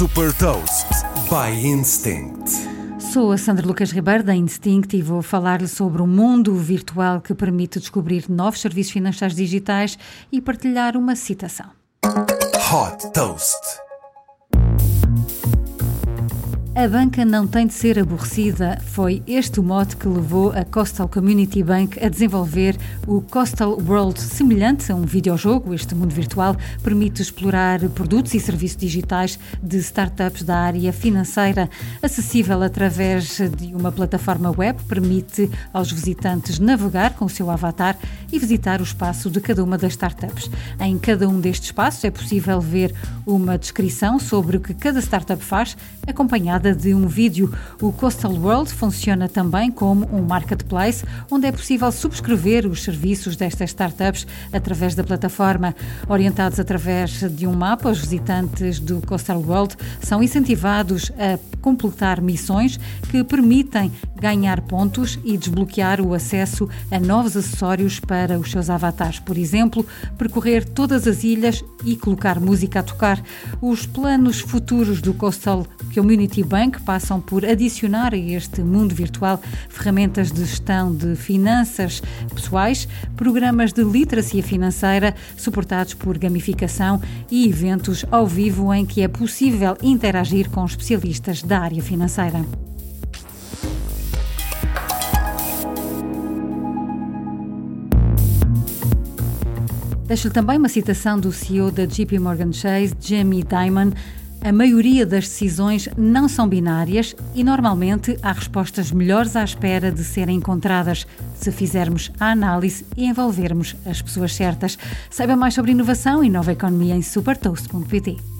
Super Toast by Instinct. Sou a Sandra Lucas Ribeiro da Instinct e vou falar-lhe sobre um mundo virtual que permite descobrir novos serviços financeiros digitais e partilhar uma citação. Hot Toast. A banca não tem de ser aborrecida. Foi este o mote que levou a Coastal Community Bank a desenvolver o Coastal World, semelhante a um videojogo. Este mundo virtual permite explorar produtos e serviços digitais de startups da área financeira, acessível através de uma plataforma web, permite aos visitantes navegar com o seu avatar e visitar o espaço de cada uma das startups. Em cada um destes espaços é possível ver uma descrição sobre o que cada startup faz, acompanhada de um vídeo. O Coastal World funciona também como um marketplace onde é possível subscrever os serviços destas startups através da plataforma. Orientados através de um mapa, os visitantes do Coastal World são incentivados a completar missões que permitem ganhar pontos e desbloquear o acesso a novos acessórios para os seus avatares. Por exemplo, percorrer todas as ilhas e colocar música a tocar. Os planos futuros do Coastal Community Bank passam por adicionar a este mundo virtual ferramentas de gestão de finanças pessoais, programas de literacia financeira suportados por gamificação e eventos ao vivo em que é possível interagir com especialistas da área financeira. Deixo-lhe também uma citação do CEO da JP Morgan Chase, Jamie Dimon. A maioria das decisões não são binárias e normalmente há respostas melhores à espera de serem encontradas se fizermos a análise e envolvermos as pessoas certas. Saiba mais sobre inovação e nova economia em supertoast.pt.